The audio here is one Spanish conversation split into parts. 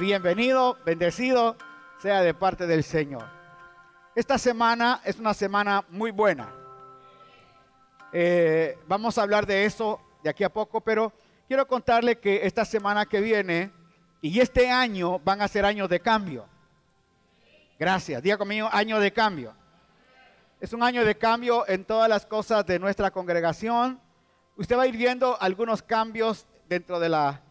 Bienvenido, bendecido sea de parte del Señor. Esta semana es una semana muy buena. Eh, vamos a hablar de eso de aquí a poco, pero quiero contarle que esta semana que viene y este año van a ser años de cambio. Gracias. Diga conmigo, año de cambio. Es un año de cambio en todas las cosas de nuestra congregación. Usted va a ir viendo algunos cambios dentro de la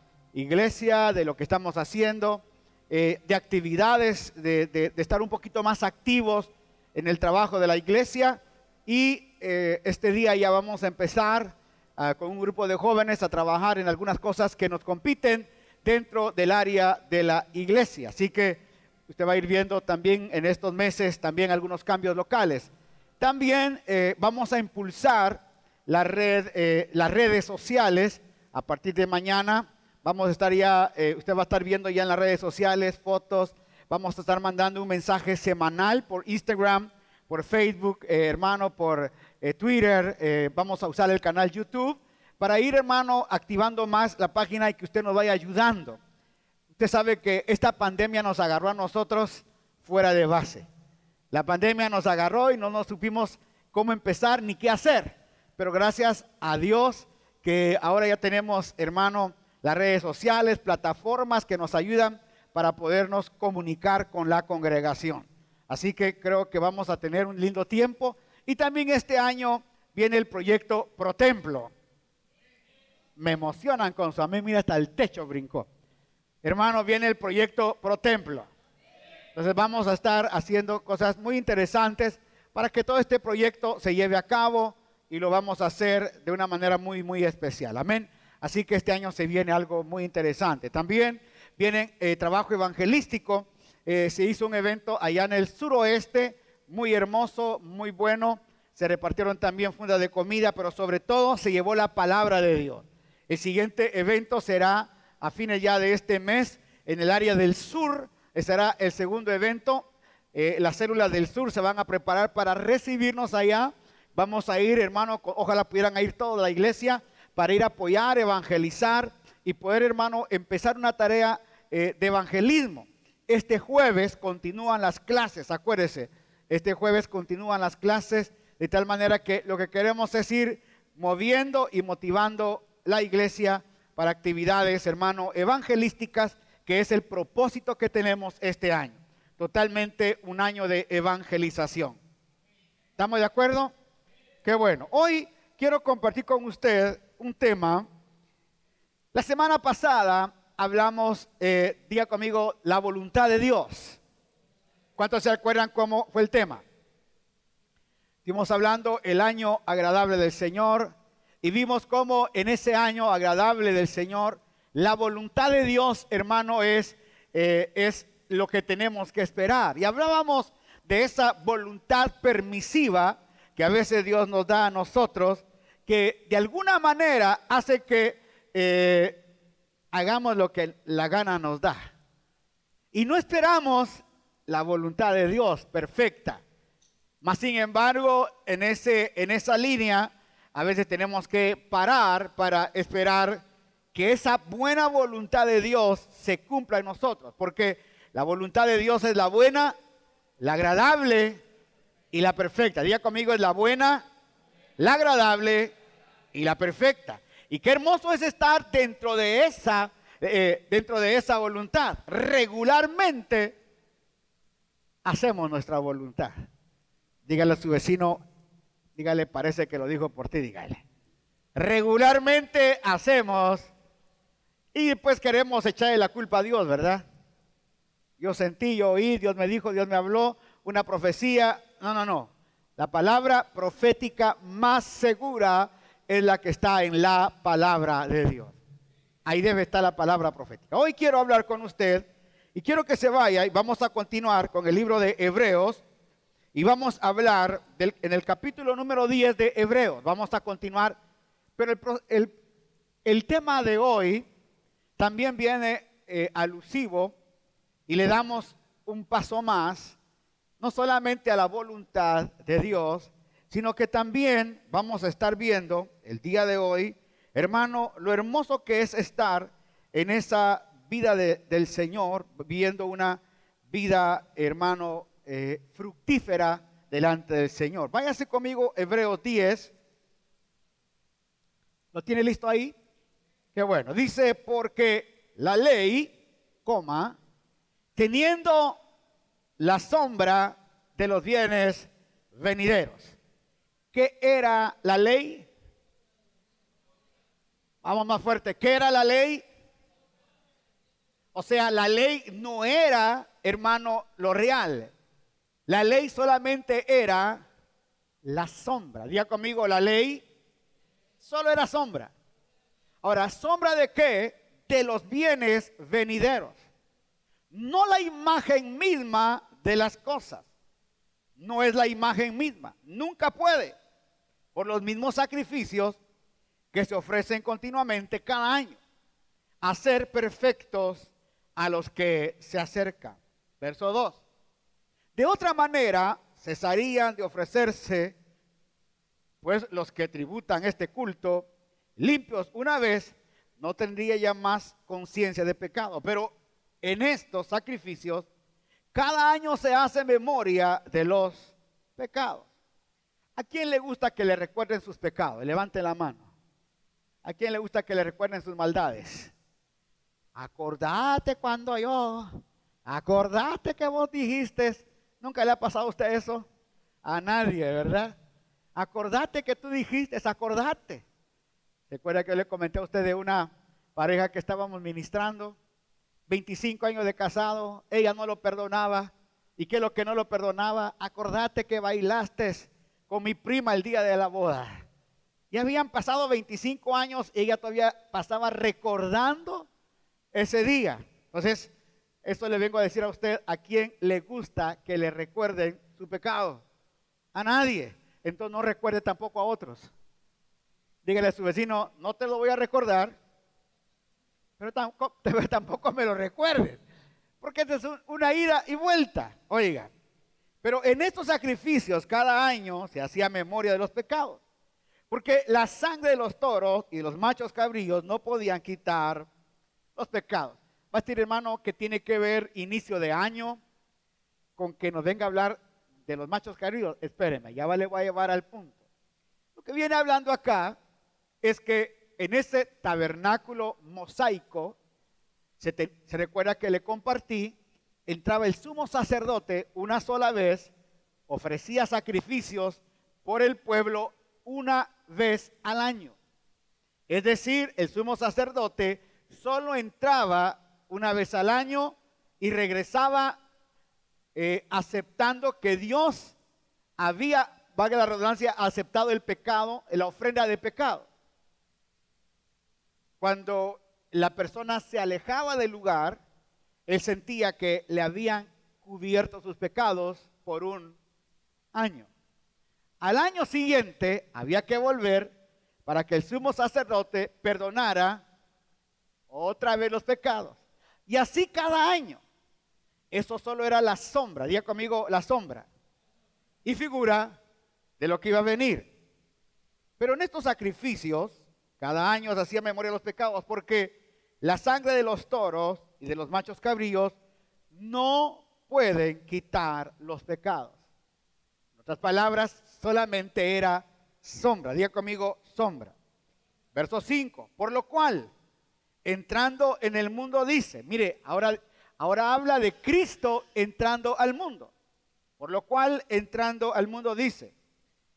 iglesia, de lo que estamos haciendo, eh, de actividades, de, estar un poquito más activos en el trabajo de la iglesia. Y eh, este día ya vamos a empezar ah, con un grupo de jóvenes a trabajar en algunas cosas que nos compiten dentro del área de la iglesia. Así que usted va a ir viendo también en estos meses también algunos cambios locales. También eh, vamos a impulsar la red, las redes sociales a partir de mañana. Vamos a estar ya, eh, usted va a estar viendo ya en las redes sociales fotos. Vamos a estar mandando un mensaje semanal por Instagram, por Facebook, hermano, por Twitter. vamos a usar el canal YouTube para ir, hermano, activando más la página y que usted nos vaya ayudando. Usted sabe que esta pandemia nos agarró a nosotros fuera de base. La pandemia nos agarró y no nos supimos cómo empezar ni qué hacer. Pero gracias a Dios que ahora ya tenemos, hermano, las redes sociales, plataformas que nos ayudan para podernos comunicar con la congregación. Así que creo que vamos a tener un lindo tiempo. Y también este año viene el proyecto Pro Templo me emocionan con su. A mí, mira, hasta el techo brincó. Hermano, viene el proyecto Pro Templo. Entonces vamos a estar haciendo cosas muy interesantes para que todo este proyecto se lleve a cabo y lo vamos a hacer de una manera muy, muy especial. Amén. Así que este año se viene algo muy interesante. También viene eh, trabajo evangelístico. Eh, se hizo un evento allá en el suroeste, muy hermoso, muy bueno. Se repartieron también fundas de comida, pero sobre todo se llevó la palabra de Dios. El siguiente evento será a fines ya de este mes en el área del sur. Será el segundo evento. Eh, las células del sur se van a preparar para recibirnos allá. Vamos a ir, hermano, ojalá pudieran ir toda la iglesia para ir a apoyar, evangelizar y poder, hermano, empezar una tarea eh, de evangelismo. Este jueves continúan las clases, acuérdese, este jueves continúan las clases de tal manera que lo que queremos es ir moviendo y motivando la iglesia para actividades, hermano, evangelísticas, que es el propósito que tenemos este año. Totalmente un año de evangelización. ¿Estamos de acuerdo? Qué bueno. Hoy quiero compartir con usted un tema. La semana pasada hablamos, eh, diga conmigo, la voluntad de Dios. ¿Cuántos se acuerdan cómo fue el tema? Estuvimos hablando el año agradable del Señor, y vimos cómo en ese año agradable del Señor, la voluntad de Dios, hermano, es, eh, es lo que tenemos que esperar. Y hablábamos de esa voluntad permisiva que a veces Dios nos da a nosotros, que de alguna manera hace que eh, hagamos lo que la gana nos da. Y no esperamos la voluntad de Dios perfecta. Mas sin embargo, en, ese, en esa línea a veces tenemos que parar para esperar que esa buena voluntad de Dios se cumpla en nosotros, porque la voluntad de Dios es la buena, la agradable y la perfecta. Diga conmigo, es la buena, la agradable y la perfecta. Y qué hermoso es estar dentro de esa, eh, dentro de esa voluntad. Regularmente hacemos nuestra voluntad. Dígale a su vecino, Dígale, parece que lo dijo por ti, dígale. Regularmente hacemos y pues queremos echarle la culpa a Dios, ¿verdad? Yo sentí, yo oí, Dios me dijo, Dios me habló, una profecía. No, no, no. La palabra profética más segura es la que está en la palabra de Dios. Ahí debe estar la palabra profética. Hoy quiero hablar con usted y quiero que se vaya vamos a continuar con el libro de Hebreos y vamos a hablar en el capítulo número 10 de Hebreos. Vamos a continuar. Pero el, tema de hoy también viene eh, alusivo y le damos un paso más, no solamente a la voluntad de Dios, sino que también vamos a estar viendo el día de hoy, hermano, lo hermoso que es estar en esa vida del Señor, viviendo una vida, hermano, eh, fructífera delante del Señor. Váyase conmigo, Hebreos 10. ¿Lo tiene listo ahí? Qué bueno. Dice, porque la ley, coma, teniendo la sombra de los bienes venideros. ¿Qué era la ley? Vamos más fuerte. ¿Qué era la ley? O sea, la ley no era, hermano, lo real. La ley solamente era la sombra. Diga conmigo, la ley solo era sombra. Ahora, ¿sombra de qué? De los bienes venideros. No la imagen misma de las cosas. No es la imagen misma. Nunca puede. Por los mismos sacrificios que se ofrecen continuamente cada año. Hacer perfectos a los que se acercan. Verso 2. De otra manera, cesarían de ofrecerse, pues los que tributan este culto, limpios una vez, no tendría ya más conciencia de pecado. Pero en estos sacrificios, cada año se hace memoria de los pecados. ¿A quién le gusta que le recuerden sus pecados? Levante la mano. ¿A quién le gusta que le recuerden sus maldades? Acordate cuando yo, acordate que vos dijiste ¿Nunca le ha pasado a usted eso? A nadie, ¿verdad? Acordate que tú dijiste, acordate. ¿Recuerda que le comenté a usted de una pareja que estábamos ministrando? 25 años de casado, ella no lo perdonaba. ¿Y qué es lo que no lo perdonaba? Acordate que bailaste con mi prima el día de la boda. Ya habían pasado 25 años y ella todavía pasaba recordando ese día. Entonces, esto le vengo a decir a usted, ¿a quién le gusta que le recuerden su pecado? A nadie. Entonces no recuerde tampoco a otros. Dígale a su vecino, no te lo voy a recordar, pero tampoco, me lo recuerdes. Porque es una ida y vuelta. Oiga, pero en estos sacrificios cada año se hacía memoria de los pecados. Porque la sangre de los toros y los machos cabrillos no podían quitar los pecados. Va a decir, hermano, que tiene que ver inicio de año con que nos venga a hablar de los machos cabríos. Espérenme, ya le voy a llevar al punto. Lo que viene hablando acá es que en ese tabernáculo mosaico, se recuerda que le compartí, entraba el sumo sacerdote una sola vez, ofrecía sacrificios por el pueblo una vez al año. Es decir, el sumo sacerdote solo entraba una vez al año y regresaba eh, aceptando que Dios había, valga la redundancia, aceptado el pecado, la ofrenda de pecado. Cuando la persona se alejaba del lugar, él sentía que le habían cubierto sus pecados por un año. Al año siguiente había que volver para que el sumo sacerdote perdonara otra vez los pecados. Y así cada año. Eso solo era la sombra, diga conmigo la sombra. Y figura de lo que iba a venir. Pero en estos sacrificios, cada año se hacía memoria de los pecados, porque la sangre de los toros y de los machos cabríos no pueden quitar los pecados. En otras palabras, solamente era sombra. Diga conmigo, sombra. Verso 5. Por lo cual, entrando en el mundo dice, mire, ahora, ahora habla de Cristo entrando al mundo. Por lo cual, entrando al mundo dice,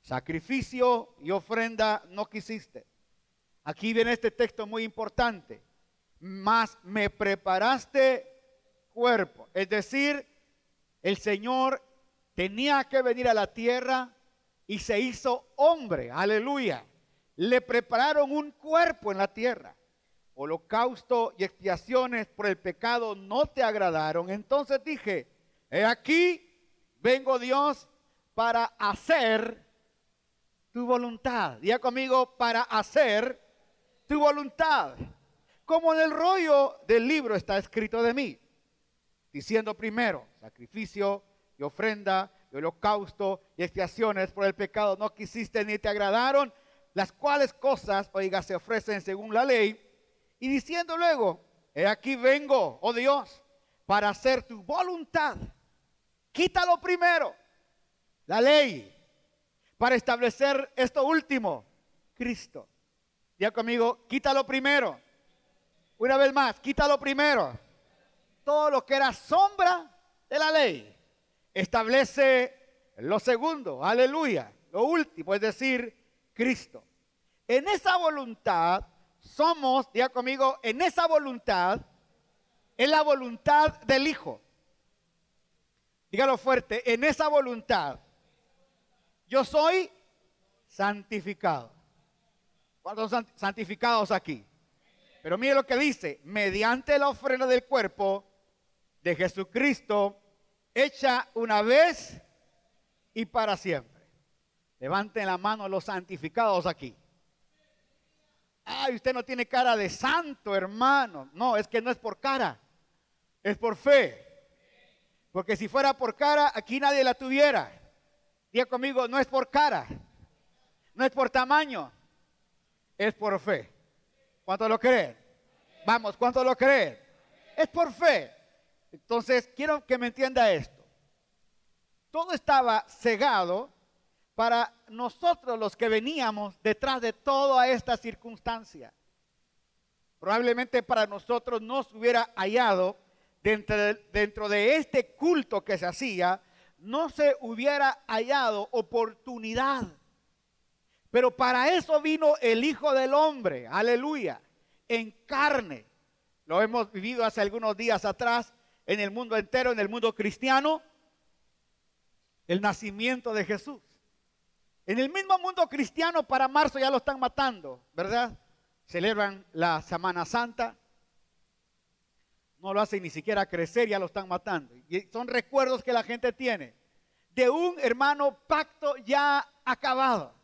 sacrificio y ofrenda no quisiste. Aquí viene este texto muy importante. Mas me preparaste cuerpo. Es decir, el Señor tenía que venir a la tierra y se hizo hombre. Aleluya. Le prepararon un cuerpo en la tierra holocausto y expiaciones por el pecado no te agradaron, entonces dije, he aquí, vengo Dios para hacer tu voluntad. Diga conmigo, para hacer tu voluntad. Como en el rollo del libro está escrito de mí, diciendo primero, sacrificio y ofrenda y holocausto y expiaciones por el pecado no quisiste ni te agradaron, las cuales cosas, oiga, se ofrecen según la ley y diciendo luego, he aquí vengo, oh Dios, para hacer tu voluntad. Quítalo primero, la ley, para establecer esto último, Cristo. Ya conmigo, quítalo primero. Una vez más, quítalo primero. Todo lo que era sombra de la ley, establece lo segundo, aleluya, lo último, es decir, Cristo. En esa voluntad somos, diga conmigo, en esa voluntad es la voluntad del Hijo. Dígalo fuerte, en esa voluntad yo soy santificado. ¿Cuántos santificados aquí? Pero mire lo que dice, mediante la ofrenda del cuerpo de Jesucristo, hecha una vez y para siempre. Levanten la mano los santificados aquí. Ay, usted no tiene cara de santo, hermano. No, es que no es por cara, es por fe. Porque si fuera por cara, aquí nadie la tuviera. Diga conmigo, no es por cara, no es por tamaño, es por fe. ¿Cuánto lo creen? Vamos, ¿cuánto lo creen? Es por fe. Entonces, quiero que me entienda esto. Todo estaba cegado para nosotros los que veníamos detrás de toda esta circunstancia. Probablemente para nosotros no se hubiera hallado dentro de, dentro de este culto que se hacía, no se hubiera hallado oportunidad. Pero para eso vino el Hijo del Hombre, aleluya, en carne. Lo hemos vivido hace algunos días atrás en el mundo entero, en el mundo cristiano, el nacimiento de Jesús. En el mismo mundo cristiano para marzo ya lo están matando, ¿verdad? Celebran la Semana Santa. No lo hacen ni siquiera crecer, ya lo están matando. Y son recuerdos que la gente tiene de un hermano pacto ya acabado.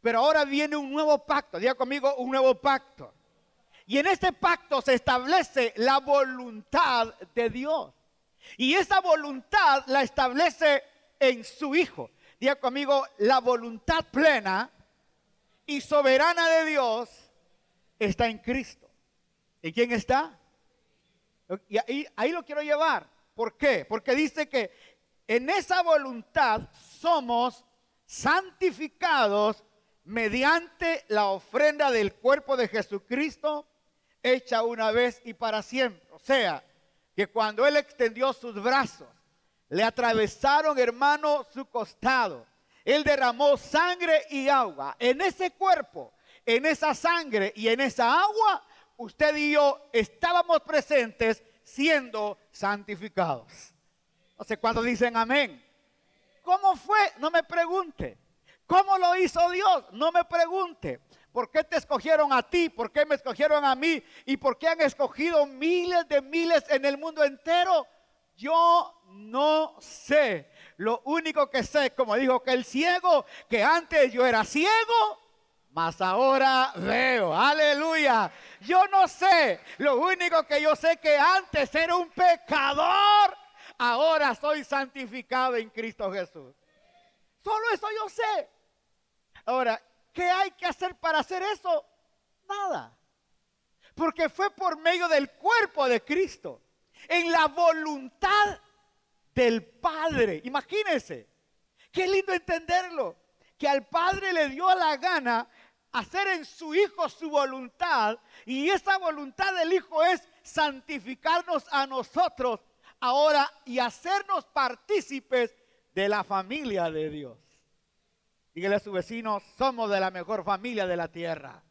Pero ahora viene un nuevo pacto. Diga conmigo, un nuevo pacto. Y en este pacto se establece la voluntad de Dios. Y esa voluntad la establece en su Hijo. Diga conmigo, la voluntad plena y soberana de Dios está en Cristo. ¿En quién está? Y ahí, ahí lo quiero llevar. ¿Por qué? Porque dice que en esa voluntad somos santificados mediante la ofrenda del cuerpo de Jesucristo hecha una vez y para siempre. O sea, que cuando Él extendió sus brazos, le atravesaron, hermano, su costado. Él derramó sangre y agua. En ese cuerpo, en esa sangre y en esa agua, usted y yo estábamos presentes siendo santificados. No sé cuántos dicen amén. ¿Cómo fue? No me pregunte. ¿Cómo lo hizo Dios? No me pregunte. ¿Por qué te escogieron a ti? ¿Por qué me escogieron a mí? ¿Y por qué han escogido miles de miles en el mundo entero? Yo no sé. Lo único que sé, como dijo que el ciego, que antes yo era ciego, mas ahora veo. Aleluya. Yo no sé. Lo único que yo sé que antes era un pecador ahora soy santificado en Cristo Jesús. Solo eso yo sé. Ahora, ¿qué hay que hacer para hacer eso? Nada. Porque fue por medio del cuerpo de Cristo, en la voluntad del Padre. Imagínense, qué lindo entenderlo, que al Padre le dio la gana hacer en su Hijo su voluntad y esa voluntad del Hijo es santificarnos a nosotros ahora y hacernos partícipes de la familia de Dios. Dígale a su vecino, somos de la mejor familia de la tierra.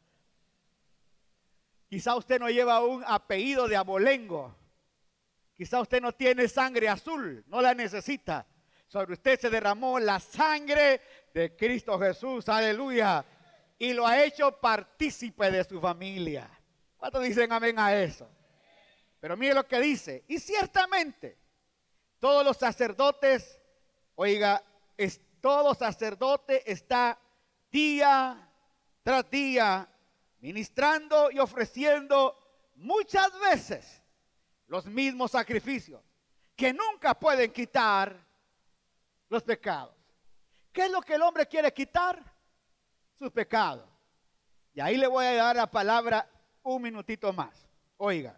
Quizá usted no lleva un apellido de abolengo. Quizá usted no tiene sangre azul, no la necesita. Sobre usted se derramó la sangre de Cristo Jesús, aleluya. Y lo ha hecho partícipe de su familia. ¿Cuántos dicen amén a eso? Pero mire lo que dice. Y ciertamente, todos los sacerdotes, oiga, es, todo sacerdote está día tras día ministrando y ofreciendo muchas veces los mismos sacrificios que nunca pueden quitar los pecados. ¿Qué es lo que el hombre quiere quitar? Sus pecados. Y ahí le voy a dar la palabra un minutito más. Oiga,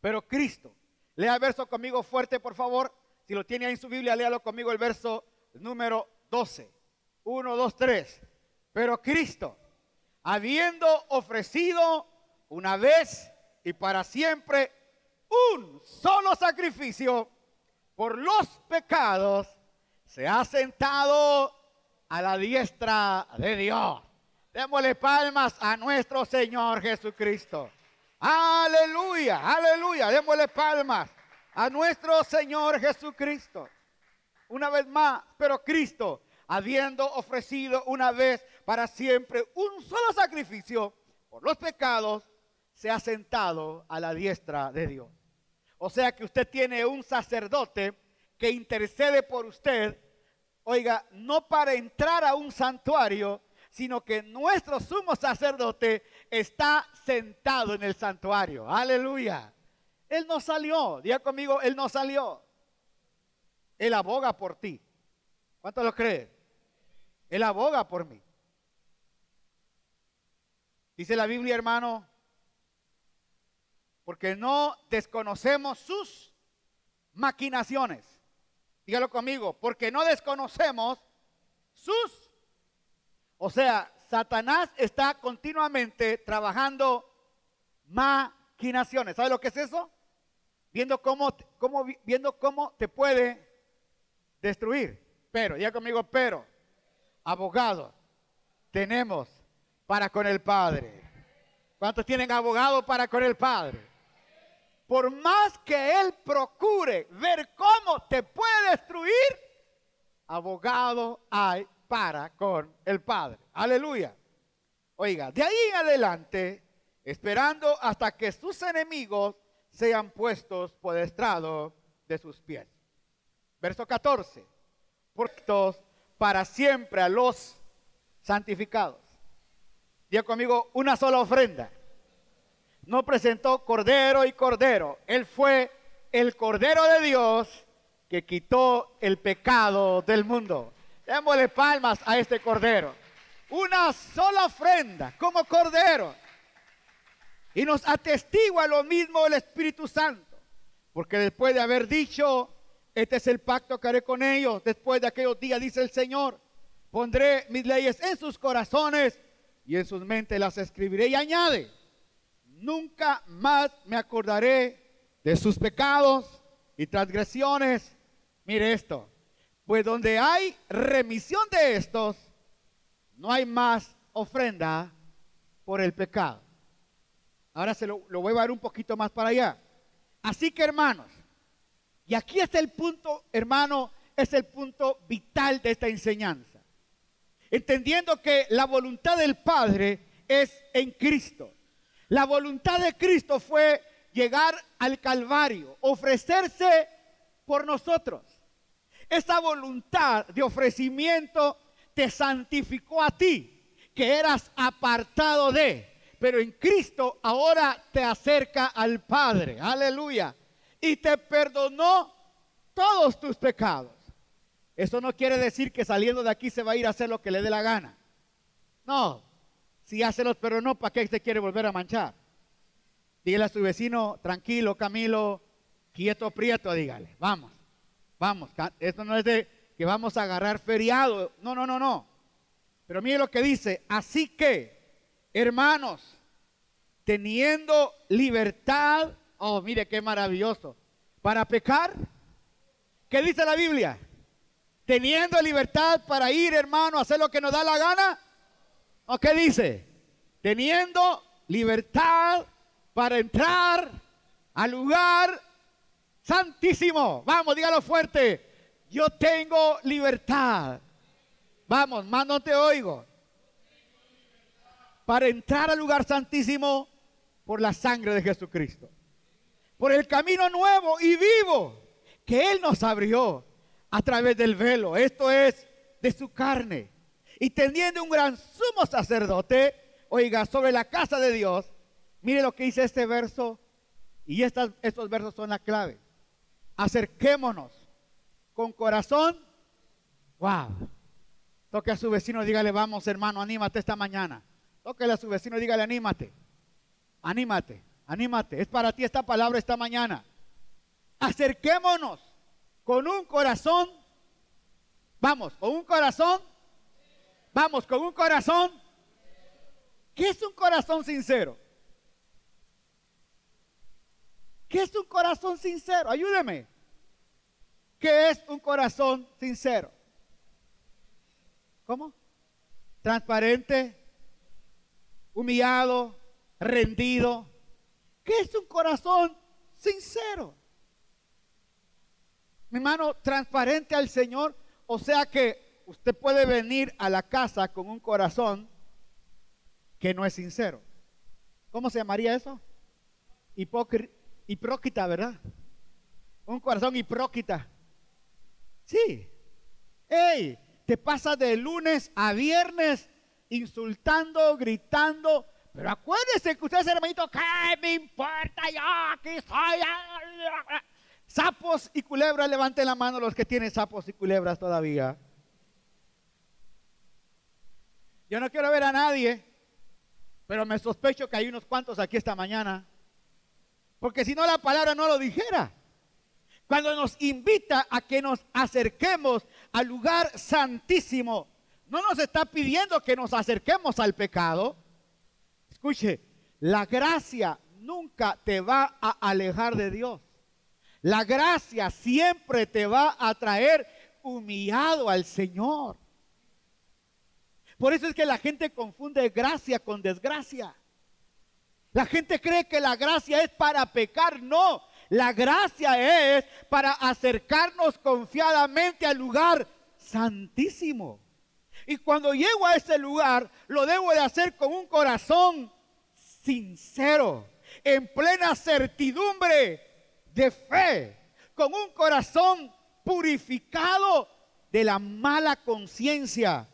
pero Cristo. Lea el verso conmigo fuerte, por favor. Si lo tiene ahí en su Biblia, léalo conmigo el verso número 12. 1, 2, 3. Pero Cristo, habiendo ofrecido una vez y para siempre un solo sacrificio por los pecados, se ha sentado a la diestra de Dios. Démosle palmas a nuestro Señor Jesucristo. Aleluya, aleluya. Démosle palmas a nuestro Señor Jesucristo. Una vez más, pero Cristo, habiendo ofrecido una vez para siempre un solo sacrificio por los pecados, se ha sentado a la diestra de Dios. O sea que usted tiene un sacerdote que intercede por usted, oiga, no para entrar a un santuario, sino que nuestro sumo sacerdote está sentado en el santuario. Aleluya. Él no salió, diga conmigo, Él no salió. Él aboga por ti. ¿Cuánto lo cree? Él aboga por mí. Dice la Biblia, hermano, porque no desconocemos sus maquinaciones. Dígalo conmigo, porque no desconocemos sus. O sea, Satanás está continuamente trabajando maquinaciones. ¿Sabe lo que es eso? Viendo cómo, cómo, viendo cómo te puede destruir. Pero, ya conmigo, pero, abogado, tenemos para con el Padre. ¿Cuántos tienen abogado para con el Padre? Por más que Él procure ver cómo te puede destruir, abogado hay para con el Padre. Aleluya. Oiga, de ahí en adelante, esperando hasta que sus enemigos sean puestos por estrado de sus pies. Verso 14. Puestos para siempre a los santificados. Diga conmigo, una sola ofrenda. No presentó cordero y cordero. Él fue el cordero de Dios que quitó el pecado del mundo. Démosle palmas a este cordero. Una sola ofrenda como cordero. Y nos atestigua lo mismo el Espíritu Santo. Porque después de haber dicho, este es el pacto que haré con ellos, después de aquellos días, dice el Señor, pondré mis leyes en sus corazones y en sus mentes las escribiré. Y añade, nunca más me acordaré de sus pecados y transgresiones. Mire esto, pues donde hay remisión de estos, no hay más ofrenda por el pecado. Ahora se lo, lo voy a dar un poquito más para allá. Así que hermanos, y aquí es el punto, hermano, es el punto vital de esta enseñanza. Entendiendo que la voluntad del Padre es en Cristo. La voluntad de Cristo fue llegar al Calvario, ofrecerse por nosotros. Esa voluntad de ofrecimiento te santificó a ti, que eras apartado de, pero en Cristo ahora te acerca al Padre, aleluya, y te perdonó todos tus pecados. Eso no quiere decir que saliendo de aquí se va a ir a hacer lo que le dé la gana. No, si hace los no, ¿para qué se quiere volver a manchar? Dígale a su vecino, tranquilo, Camilo, quieto, prieto, dígale, vamos. Vamos, esto no es de que vamos a agarrar feriado. No, no, no, no. Pero mire lo que dice. Así que, hermanos, teniendo libertad, oh, mire qué maravilloso, para pecar, ¿qué dice la Biblia? Teniendo libertad para ir, hermano, a hacer lo que nos da la gana. ¿O qué dice? Teniendo libertad para entrar al lugar santísimo. Vamos, dígalo fuerte. Yo tengo libertad. Vamos, más no te oigo. Para entrar al lugar santísimo por la sangre de Jesucristo. Por el camino nuevo y vivo que Él nos abrió a través del velo. Esto es de su carne. Y teniendo un gran sumo sacerdote, oiga, sobre la casa de Dios, mire lo que dice este verso. Y estos versos son la clave acerquémonos con corazón. Wow. Toque a su vecino, dígale, vamos hermano, anímate esta mañana. Toque a su vecino, dígale, anímate. Anímate, anímate, es para ti esta palabra esta mañana. Acerquémonos con un corazón, vamos, con un corazón, vamos, con un corazón. ¿Qué es un corazón sincero? ¿Qué es un corazón sincero? Ayúdeme. ¿Qué es un corazón sincero? ¿Cómo? Transparente, humillado, rendido. ¿Qué es un corazón sincero? Mi hermano, transparente al Señor. O sea que usted puede venir a la casa con un corazón que no es sincero. ¿Cómo se llamaría eso? hipócrita, ¿verdad? Un corazón hipócrita. Sí. ¡Ey! Te pasa de lunes a viernes insultando, gritando. Pero acuérdese que usted es hermanito, ¿qué me importa? Yo aquí estoy. Sapos y culebras, levanten la mano los que tienen sapos y culebras todavía. Yo no quiero ver a nadie, pero me sospecho que hay unos cuantos aquí esta mañana. Porque si no la palabra no lo dijera. Cuando nos invita a que nos acerquemos al lugar santísimo, no nos está pidiendo que nos acerquemos al pecado. Escuche, la gracia nunca te va a alejar de Dios. La gracia siempre te va a traer humillado al Señor. Por eso es que la gente confunde gracia con desgracia. La gente cree que la gracia es para pecar. No, la gracia es para acercarnos confiadamente al lugar santísimo. Y cuando llego a ese lugar, lo debo de hacer con un corazón sincero, en plena certidumbre de fe, con un corazón purificado de la mala conciencia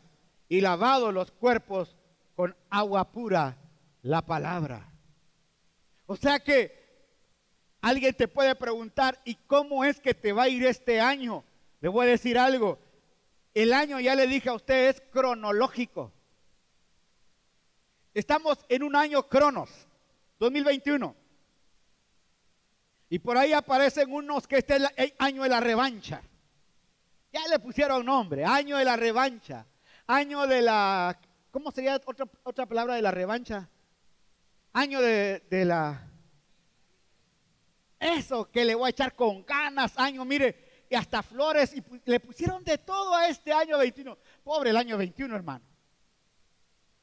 y lavado los cuerpos con agua pura, la palabra. O sea que alguien te puede preguntar, ¿y cómo es que te va a ir este año? Le voy a decir algo. El año, ya le dije a usted, es cronológico. Estamos en un año cronos, 2021. Y por ahí aparecen unos que este es el año de la revancha. Ya le pusieron nombre, año de la revancha, año de la, ¿cómo sería otra, otra palabra de la revancha? Año de, de la, eso que le voy a echar con ganas, año, mire, y hasta flores, y le pusieron de todo a este año 21. Pobre el año 21, hermano.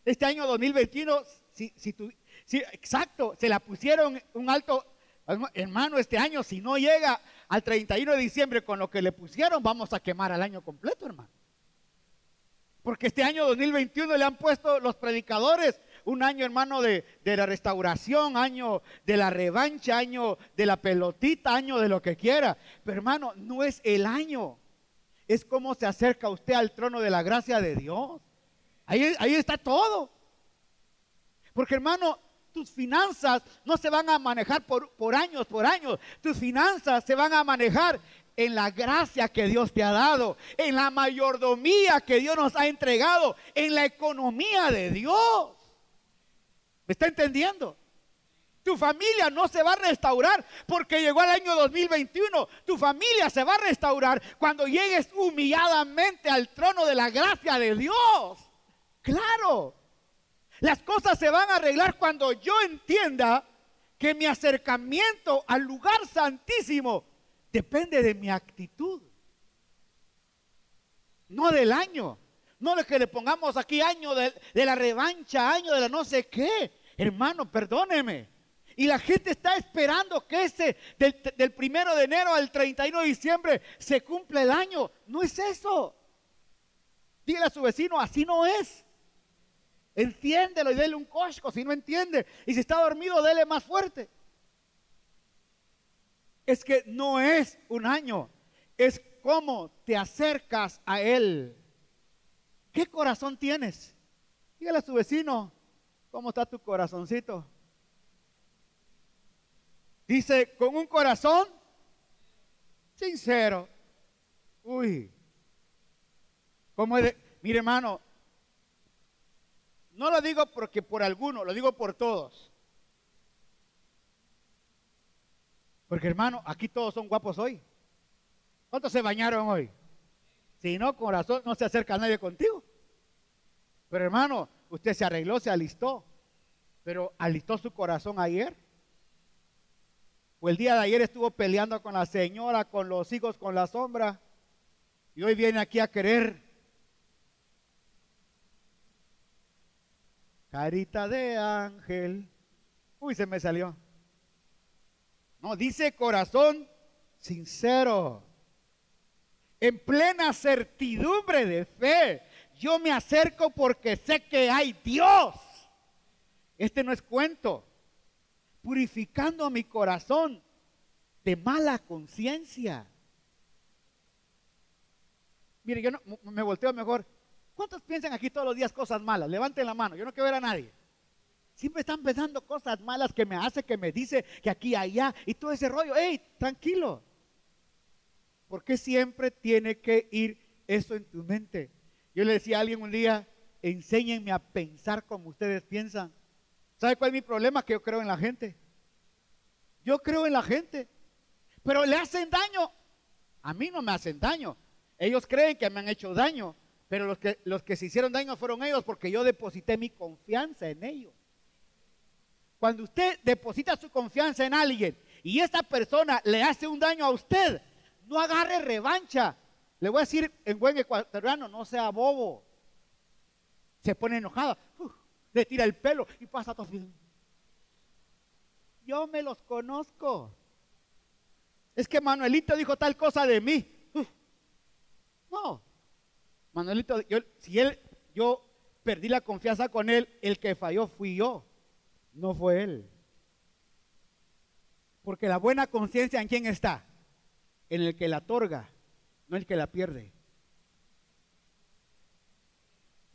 Este año 2021, si, si, si, exacto, se la pusieron un alto Hermano, este año si no llega al 31 de diciembre con lo que le pusieron, vamos a quemar al año completo, hermano. Porque este año 2021 le han puesto los predicadores un año, hermano, de, de, la restauración, año de la revancha, año de la pelotita, año de lo que quiera. Pero hermano, no es el año. Es cómo se acerca usted al trono de la gracia de Dios. Ahí, ahí está todo. Porque hermano, tus finanzas no se van a manejar por, por años, por años. Tus finanzas se van a manejar en la gracia que Dios te ha dado, en la mayordomía que Dios nos ha entregado, en la economía de Dios. ¿Me está entendiendo? Tu familia no se va a restaurar porque llegó el año 2021. Tu familia se va a restaurar cuando llegues humilladamente al trono de la gracia de Dios. Claro. Las cosas se van a arreglar cuando yo entienda que mi acercamiento al lugar santísimo depende de mi actitud. No del año. No de que le pongamos aquí año de, la revancha, año de la no sé qué. Hermano, perdóneme. Y la gente está esperando que ese del, primero de enero al 31 de diciembre se cumpla el año. No es eso. Dígale a su vecino, así no es. Entiéndelo y dele un cosco si no entiende. Y si está dormido, dele más fuerte. Es que no es un año, es cómo te acercas a Él. ¿Qué corazón tienes? Dígale a su vecino, ¿cómo está tu corazoncito? Dice, con un corazón sincero. Uy, ¿cómo es de, mire hermano, no lo digo porque por alguno, lo digo por todos. Porque hermano, aquí todos son guapos hoy. ¿Cuántos se bañaron hoy? Si no, corazón, no se acerca nadie contigo. Pero hermano, usted se arregló, se alistó. Pero alistó su corazón ayer. O el día de ayer estuvo peleando con la señora, con los hijos, con la sombra. Y hoy viene aquí a querer. Carita de ángel. Uy, se me salió. No, dice corazón sincero. En plena certidumbre de fe. Yo me acerco porque sé que hay Dios. Este no es cuento. Purificando mi corazón de mala conciencia. Mire, yo no, me volteo mejor. ¿Cuántos piensan aquí todos los días cosas malas? Levanten la mano, yo no quiero ver a nadie. Siempre están pensando cosas malas que me hace, que me dice, que aquí, allá, y todo ese rollo. ¡Ey, tranquilo! ¿Por qué siempre tiene que ir eso en tu mente? Yo le decía a alguien un día, enséñenme a pensar como ustedes piensan. ¿Sabe cuál es mi problema? Que yo creo en la gente. Yo creo en la gente. Pero le hacen daño. A mí no me hacen daño. Ellos creen que me han hecho daño. Pero los que, los que se hicieron daño fueron ellos porque yo deposité mi confianza en ellos. Cuando usted deposita su confianza en alguien y esta persona le hace un daño a usted, no agarre revancha. Le voy a decir en buen ecuatoriano, no sea bobo. Se pone enojada, le tira el pelo y pasa todo. Yo me los conozco. Es que Manuelito dijo tal cosa de mí. No. Manuelito, si él, yo perdí la confianza con él, el que falló fui yo, no fue él. Porque la buena conciencia en quién está? En el que la otorga, no el que la pierde.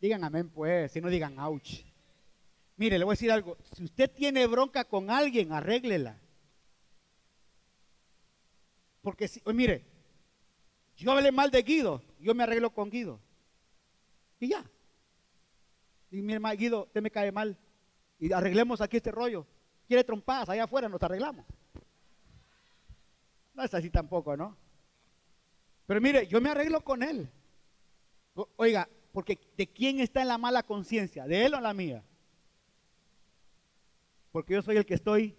Digan amén pues, si no digan ouch. Mire, le voy a decir algo. Si usted tiene bronca con alguien, arréglela. Porque si, mire, yo hablé mal de Guido, yo me arreglo con Guido. Y ya. Y mi hermano Guido, usted me cae mal. Y arreglemos aquí este rollo. Quiere trompadas, allá afuera nos arreglamos. No es así tampoco, ¿no? Pero mire, yo me arreglo con él. Oiga, porque ¿de quién está en la mala conciencia? ¿De él o la mía? porque yo soy el que estoy.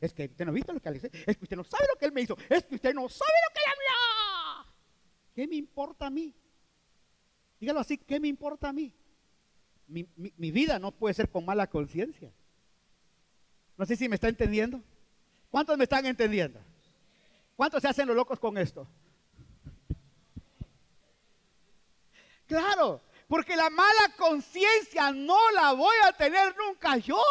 Es que usted no ha visto lo que le hice. Es que usted no sabe lo que él me hizo. Es que usted no sabe lo que le habló. ¿Qué me importa a mí? Dígalo así, ¿qué me importa a mí? Mi, mi vida no puede ser con mala conciencia. No sé si me está entendiendo. ¿Cuántos me están entendiendo? ¿Cuántos se hacen los locos con esto? Claro, porque la mala conciencia no la voy a tener nunca yo.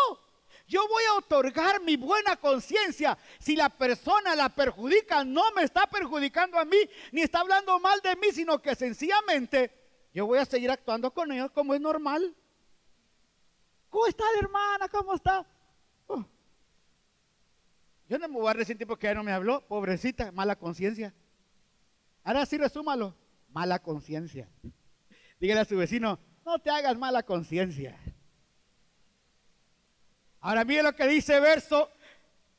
Yo voy a otorgar mi buena conciencia. Si la persona la perjudica, no me está perjudicando a mí, ni está hablando mal de mí, sino que sencillamente yo voy a seguir actuando con ellos como es normal. ¿Cómo está la hermana? ¿Cómo está? Oh. Yo no me voy a resentir porque ella no me habló. Pobrecita, mala conciencia. Ahora sí resúmalo. Mala conciencia. Dígale a su vecino, no te hagas mala conciencia. Ahora mire lo que dice verso,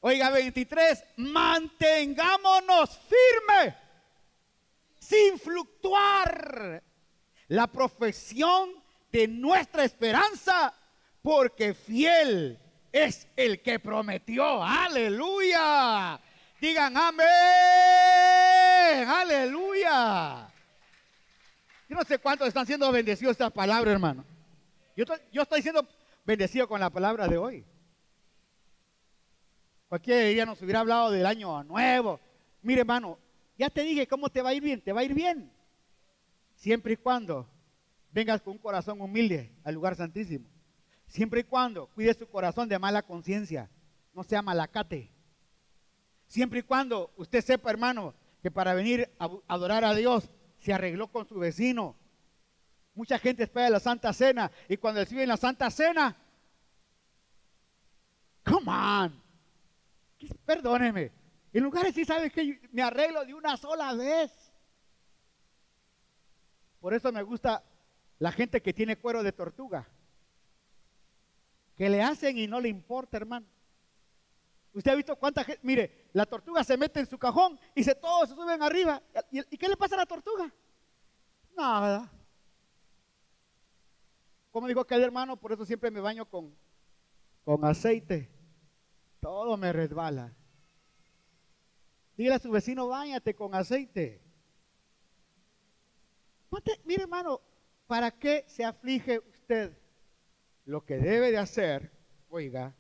oiga 23, mantengámonos firmes, sin fluctuar la profesión de nuestra esperanza, porque fiel es el que prometió. Aleluya. Digan amén. Aleluya. Yo no sé cuántos están siendo bendecidos esta palabra, hermano. Yo estoy, yo estoy siendo bendecido con la palabra de hoy. Cualquier día nos hubiera hablado del año nuevo. Mire, hermano, ya te dije cómo te va a ir bien. Te va a ir bien. Siempre y cuando vengas con un corazón humilde al lugar santísimo. Siempre y cuando cuides tu corazón de mala conciencia. No sea malacate. Siempre y cuando usted sepa, hermano, que para venir a adorar a Dios se arregló con su vecino. Mucha gente espera la Santa Cena y cuando reciben la Santa Cena, come on, perdóneme, en lugares sí sabes que me arreglo de una sola vez. Por eso me gusta la gente que tiene cuero de tortuga, que le hacen y no le importa, hermano. Usted ha visto cuánta gente, mire, la tortuga se mete en su cajón y se todos se suben arriba. ¿Y, qué le pasa a la tortuga? Nada. Como dijo aquel hermano, por eso siempre me baño con, con aceite. Todo me resbala. Dígale a su vecino, bañate con aceite. mire hermano, ¿para qué se aflige usted? Lo que debe de hacer, oiga,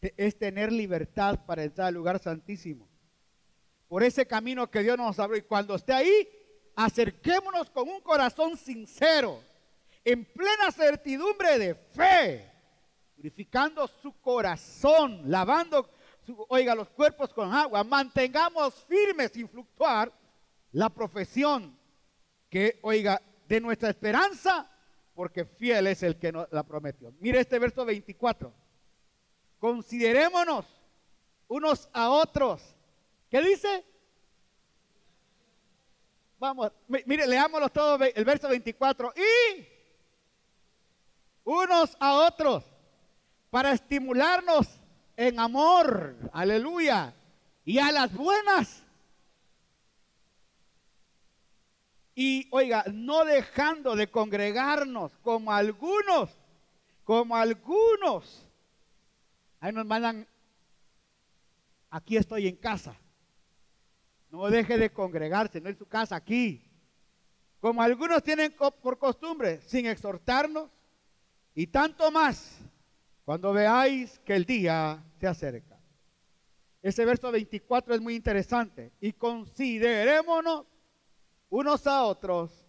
es tener libertad para entrar al lugar santísimo. Por ese camino que Dios nos abrió. Y cuando esté ahí, acerquémonos con un corazón sincero, en plena certidumbre de fe, purificando su corazón, lavando, oiga, los cuerpos con agua. Mantengamos firmes sin fluctuar la profesión que, oiga, de nuestra esperanza, porque fiel es el que nos la prometió. Mire este verso 24. Considerémonos unos a otros. ¿Qué dice? Vamos, mire, leámoslo todo, el verso 24. Y unos a otros para estimularnos en amor, aleluya, y a las buenas. Y oiga, no dejando de congregarnos como algunos, como algunos. Ahí nos mandan, aquí estoy en casa. No deje de congregarse, no en su casa, aquí. Como algunos tienen por costumbre, sin exhortarnos, y tanto más cuando veáis que el día se acerca. Ese verso 24 es muy interesante. Y considerémonos unos a otros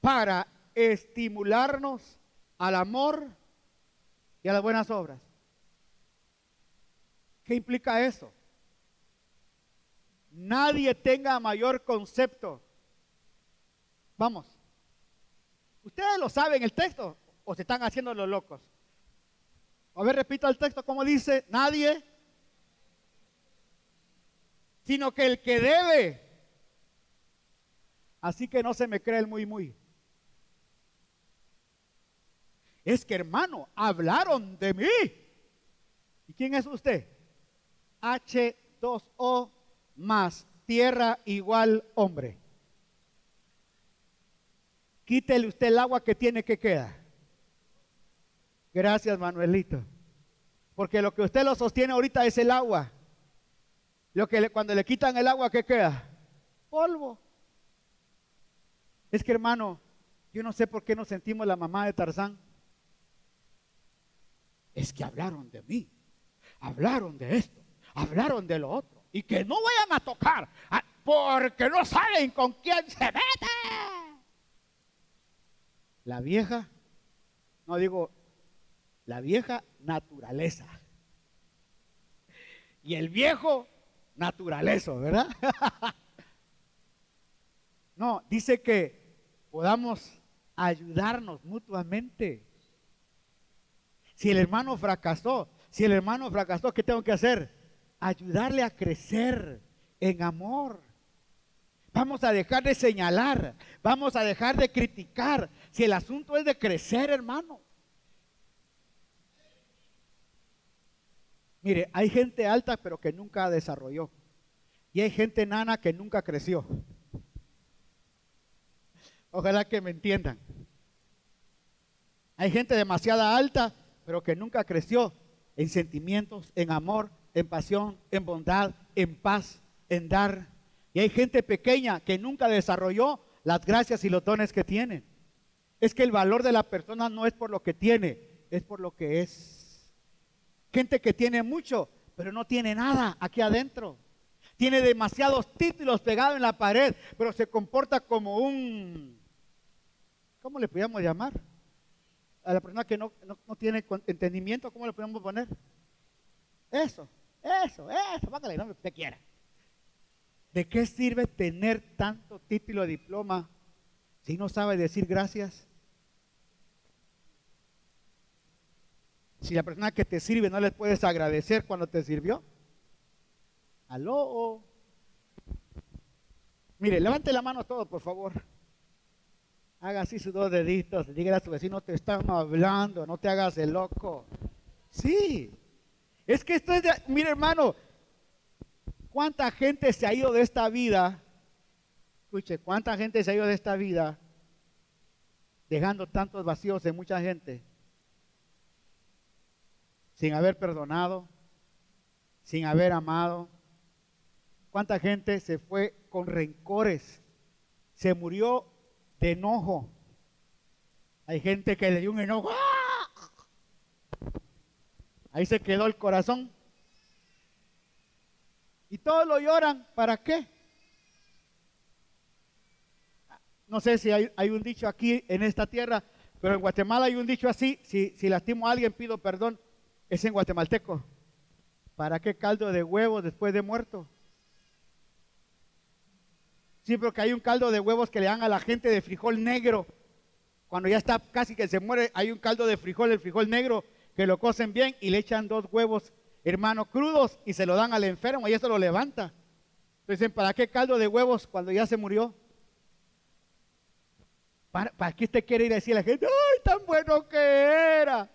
para estimularnos al amor y a las buenas obras. ¿Qué implica eso? Nadie tenga mayor concepto. Vamos. Ustedes lo saben el texto o se están haciendo los locos. A ver, repito el texto, como dice, nadie, sino que el que debe. Así que no se me cree el muy, muy. Es que hermano, hablaron de mí. ¿Y quién es usted? H2O más tierra igual hombre. Quítele usted el agua que tiene que quedar. Gracias, Manuelito. Porque lo que usted lo sostiene ahorita es el agua. Lo que cuando le quitan el agua, ¿qué queda? Polvo. Es que, hermano, yo no sé por qué nos sentimos la mamá de Tarzán. Es que hablaron de mí, hablaron de esto, hablaron de lo otro. Y que no vayan a tocar, ah, porque no saben con quién se mete. La vieja, no digo la vieja naturaleza. Y el viejo naturaleza, ¿verdad? no, dice que podamos ayudarnos mutuamente. Si el hermano fracasó, si el hermano fracasó, ¿qué tengo que hacer? Ayudarle a crecer en amor. Vamos a dejar de señalar, vamos a dejar de criticar. Si el asunto es de crecer, hermano. Mire, hay gente alta pero que nunca desarrolló. Y hay gente nana que nunca creció. Ojalá que me entiendan. Hay gente demasiada alta pero que nunca creció en sentimientos, en amor, en pasión, en bondad, en paz, en dar. Y hay gente pequeña que nunca desarrolló las gracias y los dones que tiene. Es que el valor de la persona no es por lo que tiene, es por lo que es. Gente que tiene mucho, pero no tiene nada aquí adentro. Tiene demasiados títulos pegados en la pared, pero se comporta como un, ¿cómo le podríamos llamar? A la persona que no, tiene entendimiento, ¿cómo le podemos poner? Eso, eso, eso, póngale no usted quiera. ¿De qué sirve tener tanto título de diploma si no sabe decir gracias? Si la persona que te sirve no le puedes agradecer cuando te sirvió. Aló. Mire, levante la mano todo, por favor. Haga así sus dos deditos. Dígale a tu vecino, te están hablando, no te hagas el loco. Sí. Es que esto es de, mire hermano, ¿cuánta gente se ha ido de esta vida? Escuche, ¿cuánta gente se ha ido de esta vida dejando tantos vacíos en mucha gente? Sin haber perdonado, sin haber amado. ¿Cuánta gente se fue con rencores? Se murió enojo. Hay gente que le dio un enojo. ¡ah! Ahí se quedó el corazón. Y todos lo lloran. ¿Para qué? No sé si hay, un dicho aquí en esta tierra, pero en Guatemala hay un dicho así. Si, si lastimo a alguien, pido perdón. Es en guatemalteco. ¿Para qué caldo de huevo después de muerto? Sí, porque hay un caldo de huevos que le dan a la gente de frijol negro. Cuando ya está casi que se muere, hay un caldo de frijol, el frijol negro, que lo cocen bien y le echan dos huevos, hermanos, crudos y se lo dan al enfermo y eso lo levanta. Entonces, ¿para qué caldo de huevos cuando ya se murió? ¿Para, ¿Para qué usted quiere ir a decir a la gente, ay, tan bueno que era?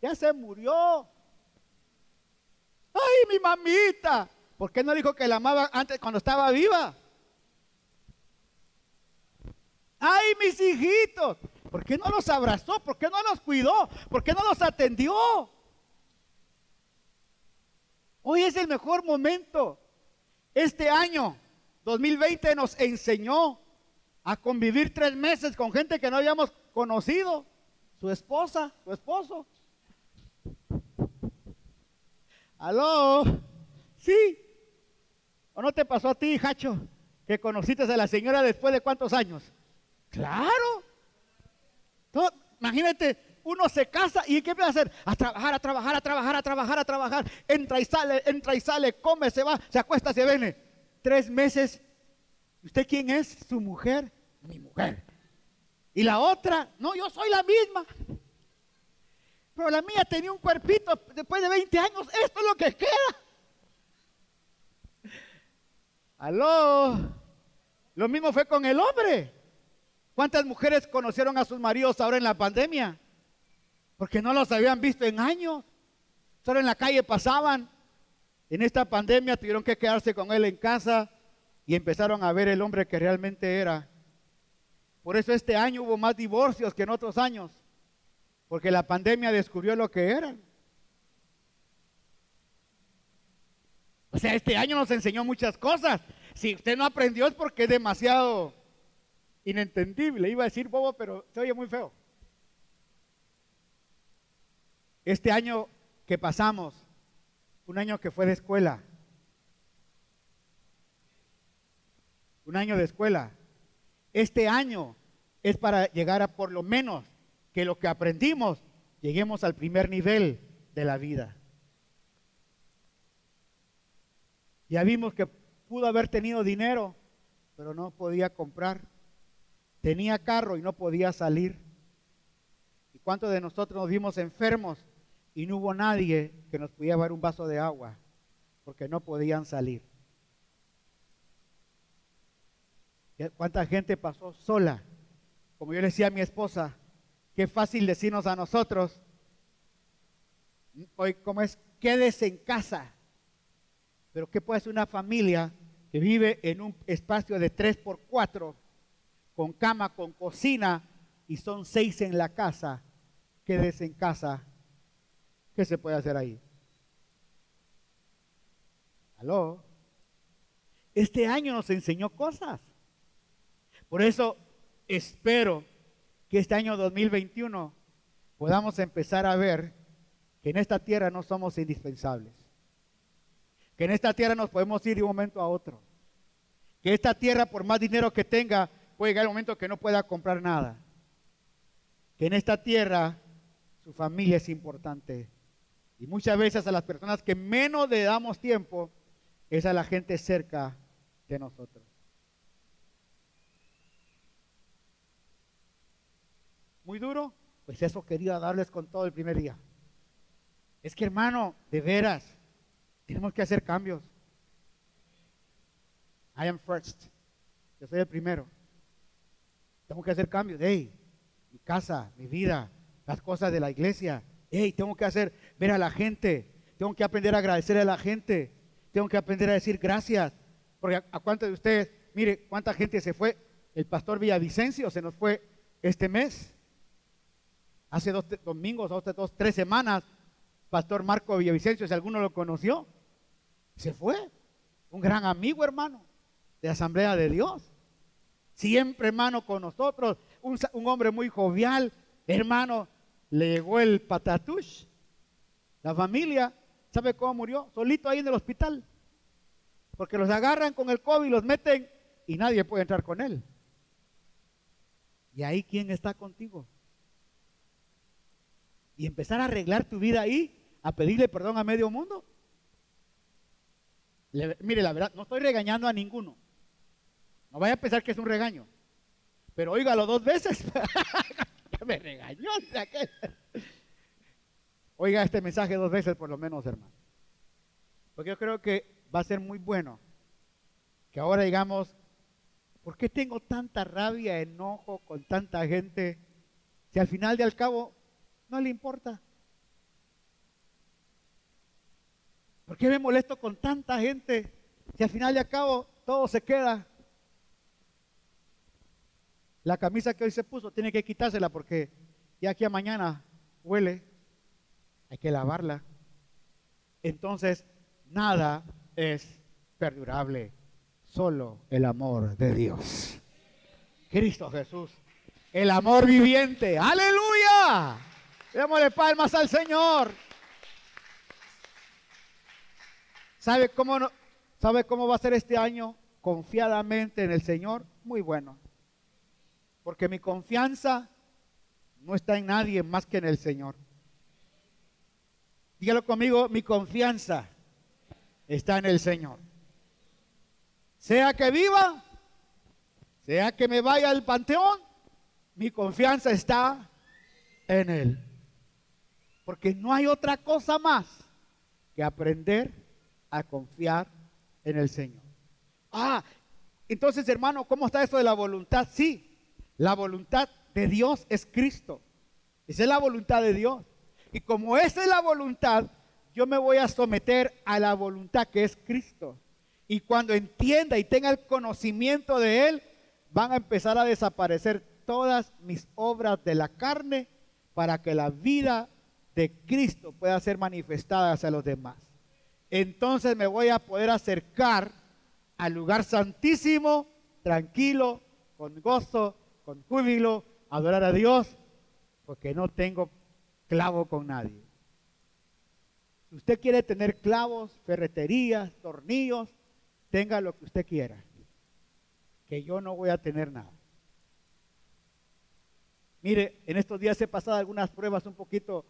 Ya se murió. ¡Ay, mi mamita! ¿Por qué no dijo que la amaba antes cuando estaba viva? ¡Ay, mis hijitos! ¿Por qué no los abrazó? ¿Por qué no los cuidó? ¿Por qué no los atendió? Hoy es el mejor momento. Este año, 2020, nos enseñó a convivir tres meses con gente que no habíamos conocido. Su esposa, su esposo. ¿Aló? ¿Sí? ¿O no te pasó a ti, Hacho, que conociste a la señora después de cuántos años? Claro. imagínate, uno se casa y ¿qué puede hacer? A trabajar, a trabajar, a trabajar, a trabajar, a trabajar. Entra y sale, entra y sale, come, se va, se acuesta, se viene. Tres meses. ¿Usted quién es? Su mujer. Mi mujer. Y la otra, no, yo soy la misma. Pero la mía tenía un cuerpito después de 20 años. Esto es lo que queda. Aló. Lo mismo fue con el hombre. ¿Cuántas mujeres conocieron a sus maridos ahora en la pandemia? Porque no los habían visto en años. Solo en la calle pasaban. En esta pandemia tuvieron que quedarse con él en casa y empezaron a ver el hombre que realmente era. Por eso este año hubo más divorcios que en otros años. Porque la pandemia descubrió lo que eran. O sea, este año nos enseñó muchas cosas. Si usted no aprendió es porque es demasiado inentendible. Iba a decir bobo, pero se oye muy feo. Este año que pasamos, un año que fue de escuela, un año de escuela, este año es para llegar a por lo menos que lo que aprendimos lleguemos al primer nivel de la vida. Ya vimos que pudo haber tenido dinero, pero no podía comprar. Tenía carro y no podía salir. ¿Y cuántos de nosotros nos vimos enfermos y no hubo nadie que nos pudiera dar un vaso de agua porque no podían salir? ¿Cuánta gente pasó sola? Como yo le decía a mi esposa, Qué fácil decirnos a nosotros, hoy como es, quédese en casa. Pero ¿qué puede ser una familia que vive en un espacio de 3 por 4 con cama, con cocina, y son seis en la casa? Quédese en casa. ¿Qué se puede hacer ahí? ¿Aló? Este año nos enseñó cosas. Por eso espero que este año 2021 podamos empezar a ver que en esta tierra no somos indispensables. Que en esta tierra nos podemos ir de un momento a otro. Que esta tierra, por más dinero que tenga, puede llegar el momento que no pueda comprar nada. Que en esta tierra su familia es importante. Y muchas veces a las personas que menos le damos tiempo es a la gente cerca de nosotros. muy duro, pues eso quería darles con todo el primer día. Es que hermano, de veras, tenemos que hacer cambios. I am first. Yo soy el primero. Tengo que hacer cambios. Hey, mi casa, mi vida, las cosas de la iglesia. Hey, tengo que hacer, ver a la gente. tengo que aprender a agradecer a la gente, tengo que aprender a decir gracias, porque a, a cuántos de ustedes, mire, cuánta gente se fue, el pastor Villavicencio se nos fue este mes, hace dos domingos, dos, dos, tres semanas, pastor Marco Villavicencio, si alguno lo conoció, se fue, un gran amigo hermano de Asamblea de Dios, siempre hermano con nosotros, un, hombre muy jovial, hermano, le llegó el patatush, la familia, ¿sabe cómo murió? Solito ahí en el hospital, porque los agarran con el COVID, los meten y nadie puede entrar con él. ¿Y ahí quién está contigo? Y empezar a arreglar tu vida ahí, a pedirle perdón a medio mundo. Mire, la verdad, no estoy regañando a ninguno. No vaya a pensar que es un regaño. Pero óigalo dos veces. Ya me regañó. que- Oiga este mensaje dos veces por lo menos, hermano. Porque yo creo que va a ser muy bueno que ahora digamos, ¿por qué tengo tanta rabia, enojo con tanta gente? Si al final de al cabo no le importa. ¿Por qué me molesto con tanta gente? Si al final de al cabo todo se queda. La camisa que hoy se puso tiene que quitársela porque ya aquí a mañana huele. Hay que lavarla. Entonces, nada es perdurable. Solo el amor de Dios. Cristo Jesús. El amor viviente. Aleluya. Démosle palmas al Señor. ¿Sabe cómo, no- ¿Sabe cómo va a ser este año? Confiadamente en el Señor. Muy bueno. Porque mi confianza no está en nadie más que en el Señor. Dígalo conmigo, mi confianza está en el Señor. Sea que viva, sea que me vaya al panteón, mi confianza está en Él. Porque no hay otra cosa más que aprender a confiar en el Señor. Ah, entonces hermano, ¿cómo está eso de la voluntad? Sí, la voluntad de Dios es Cristo. Esa es la voluntad de Dios. Y como esa es la voluntad, yo me voy a someter a la voluntad que es Cristo. Y cuando entienda y tenga el conocimiento de Él, van a empezar a desaparecer todas mis obras de la carne para que la vida de Cristo pueda ser manifestada hacia los demás. Entonces me voy a poder acercar al lugar santísimo, tranquilo, con gozo, con júbilo, adorar a Dios, porque no tengo clavo con nadie. Si usted quiere tener clavos, ferreterías, tornillos, tenga lo que usted quiera, que yo no voy a tener nada. Mire, en estos días he pasado algunas pruebas un poquito.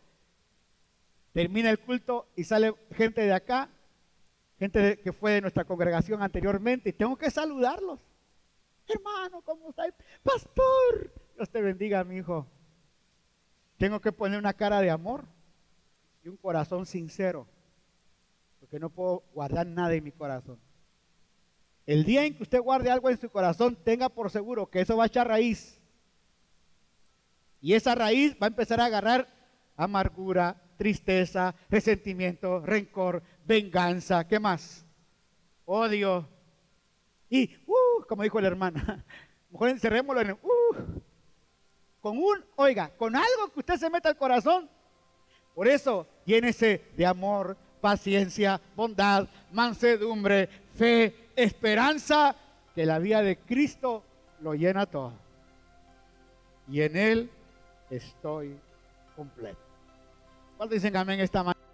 Termina el culto y sale gente de acá, gente que fue de nuestra congregación anteriormente, y tengo que saludarlos. Hermano, ¿cómo está? Pastor, Dios te bendiga, mi hijo. Tengo que poner una cara de amor y un corazón sincero, porque no puedo guardar nada en mi corazón. El día en que usted guarde algo en su corazón, tenga por seguro que eso va a echar raíz. Y esa raíz va a empezar a agarrar amargura, tristeza, resentimiento, rencor, venganza, ¿qué más? Odio. Y, uh, como dijo la hermana, mejor encerrémoslo en el, uh, con un, oiga, con algo que usted se meta al corazón. Por eso, llénese de amor, paciencia, bondad, mansedumbre, fe, esperanza, que la vida de Cristo lo llena todo. Y en Él estoy completo. ¿Cuántos dicen amén esta mañana?